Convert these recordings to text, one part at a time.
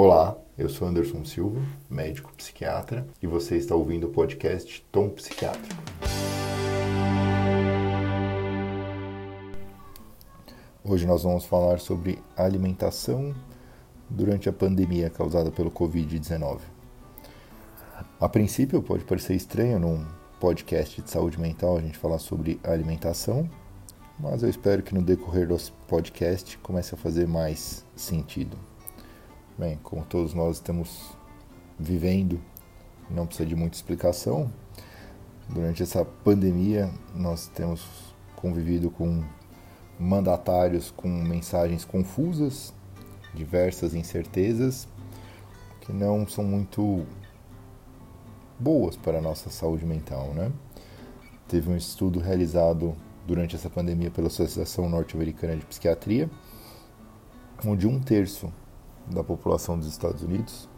Olá, eu sou Anderson Silva, médico psiquiatra, e você está ouvindo o podcast Tom Psiquiátrico. Hoje nós vamos falar sobre alimentação durante a pandemia causada pelo Covid-19. A princípio pode parecer estranho num podcast de saúde mental a gente falar sobre alimentação, mas eu espero que no decorrer do podcast comece a fazer mais sentido. Bem, como todos nós estamos vivendo, não precisa de muita explicação. Durante essa pandemia, nós temos convivido com mandatários com mensagens confusas, diversas incertezas, que não são muito boas para a nossa saúde mental, né? Teve um estudo realizado durante essa pandemia pela Associação Norte-Americana de Psiquiatria, onde um terço da população dos Estados Unidos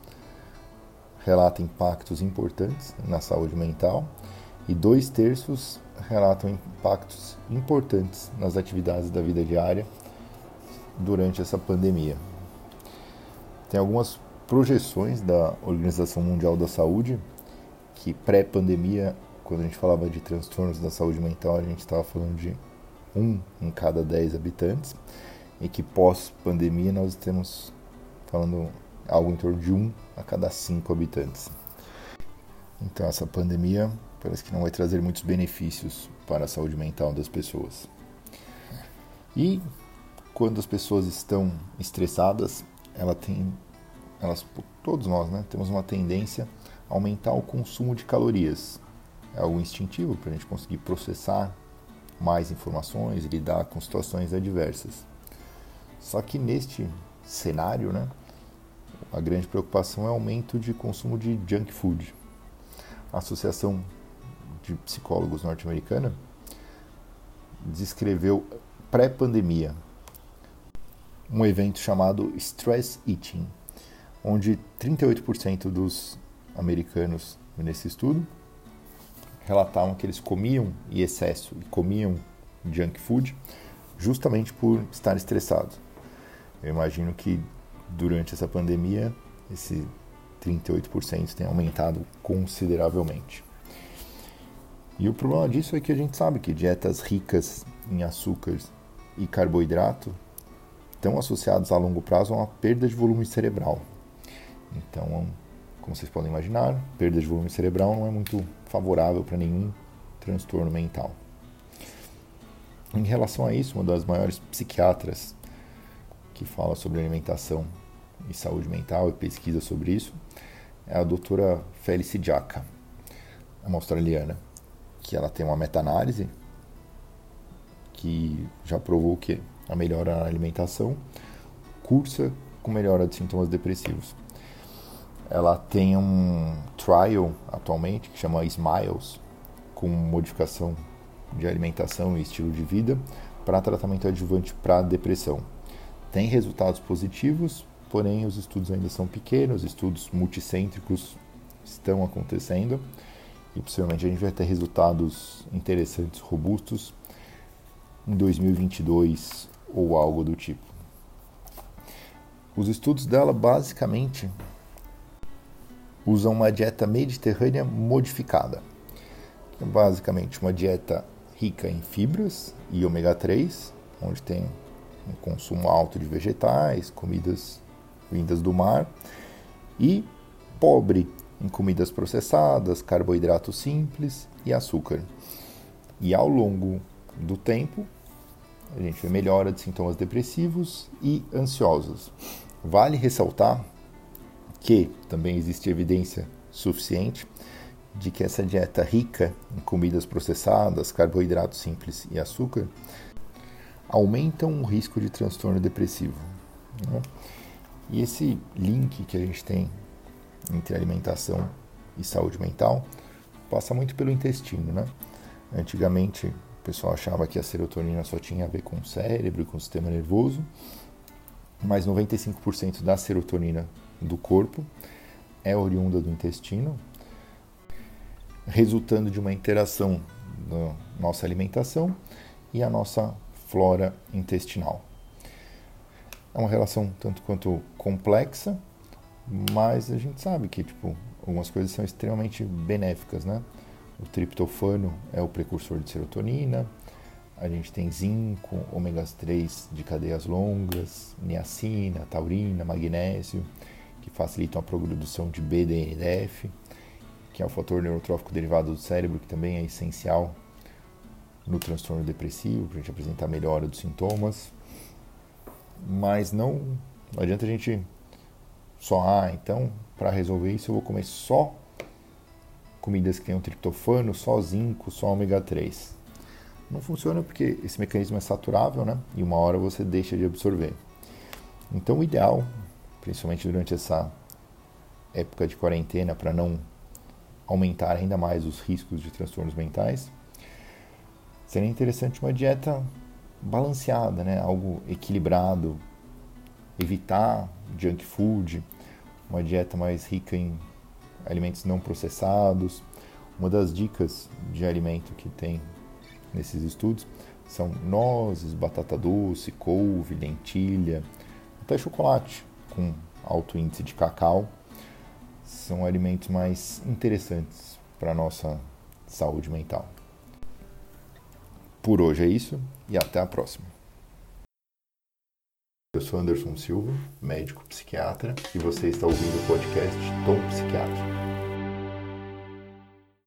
relata impactos importantes na saúde mental e dois terços relatam impactos importantes nas atividades da vida diária durante essa pandemia. Tem algumas projeções da Organização Mundial da Saúde que pré-pandemia, quando a gente falava de transtornos da saúde mental, a gente estava falando de um em cada dez habitantes e que pós-pandemia nós temos falando algo em torno de um a cada cinco habitantes. Então essa pandemia parece que não vai trazer muitos benefícios para a saúde mental das pessoas. E quando as pessoas estão estressadas, ela tem, elas, todos nós, né, temos uma tendência a aumentar o consumo de calorias. É algo instintivo para a gente conseguir processar mais informações e lidar com situações adversas. Só que neste cenário, né, a grande preocupação é o aumento de consumo de junk food. A Associação de Psicólogos Norte-Americana descreveu pré-pandemia um evento chamado Stress Eating, onde 38% dos americanos nesse estudo relatavam que eles comiam em excesso e comiam junk food justamente por estar estressados. Eu imagino que durante essa pandemia, esse 38% tem aumentado consideravelmente. E o problema disso é que a gente sabe que dietas ricas em açúcares e carboidrato estão associados a longo prazo a uma perda de volume cerebral. Então, como vocês podem imaginar, perda de volume cerebral não é muito favorável para nenhum transtorno mental. Em relação a isso, uma das maiores psiquiatras que fala sobre alimentação e saúde mental e pesquisa sobre isso é a doutora Felice Jaca, uma australiana, que ela tem uma meta-análise que já provou que a melhora na alimentação cursa com melhora de sintomas depressivos. Ela tem um trial atualmente que chama Smiles, com modificação de alimentação e estilo de vida para tratamento adjuvante para depressão. Tem resultados positivos, porém os estudos ainda são pequenos, estudos multicêntricos estão acontecendo e possivelmente a gente vai ter resultados interessantes, robustos em 2022 ou algo do tipo. Os estudos dela basicamente usam uma dieta mediterrânea modificada. É basicamente uma dieta rica em fibras e ômega 3, onde tem um consumo alto de vegetais, comidas vindas do mar, e pobre em comidas processadas, carboidratos simples e açúcar. E ao longo do tempo, a gente vê melhora de sintomas depressivos e ansiosos. Vale ressaltar que também existe evidência suficiente de que essa dieta rica em comidas processadas, carboidratos simples e açúcar aumentam o risco de transtorno depressivo. Né? E esse link que a gente tem entre alimentação e saúde mental passa muito pelo intestino, né? Antigamente o pessoal achava que a serotonina só tinha a ver com o cérebro e com o sistema nervoso, mas 95% da serotonina do corpo é oriunda do intestino, resultando de uma interação da nossa alimentação e a nossa flora intestinal. É uma relação tanto quanto complexa, mas a gente sabe que tipo algumas coisas são extremamente benéficas, né? O triptofano é o precursor de serotonina, a gente tem zinco, ômegas 3 de cadeias longas, niacina, taurina, magnésio, que facilitam a produção de BDNF, que é o fator neurotrófico derivado do cérebro, que também é essencial no transtorno depressivo, para a gente apresentar melhora dos sintomas. Mas não, não adianta a gente só, ah, então, para resolver isso eu vou comer só comidas que tenham triptofano, só zinco, só ômega 3 não funciona porque esse mecanismo é saturável, né? E uma hora você deixa de absorver. Então, o ideal, principalmente durante essa época de quarentena, para não aumentar ainda mais os riscos de transtornos mentais, seria interessante uma dieta balanceada, né? Algo equilibrado, evitar junk food, uma dieta mais rica em alimentos não processados. Uma das dicas de alimento que tem nesses estudos são nozes, batata doce, couve, lentilha, até chocolate com alto índice de cacau. São alimentos mais interessantes para a nossa saúde mental. Por hoje é isso e até a próxima. Eu sou Anderson Silva, médico psiquiatra, e você está ouvindo o podcast Tom Psiquiatra.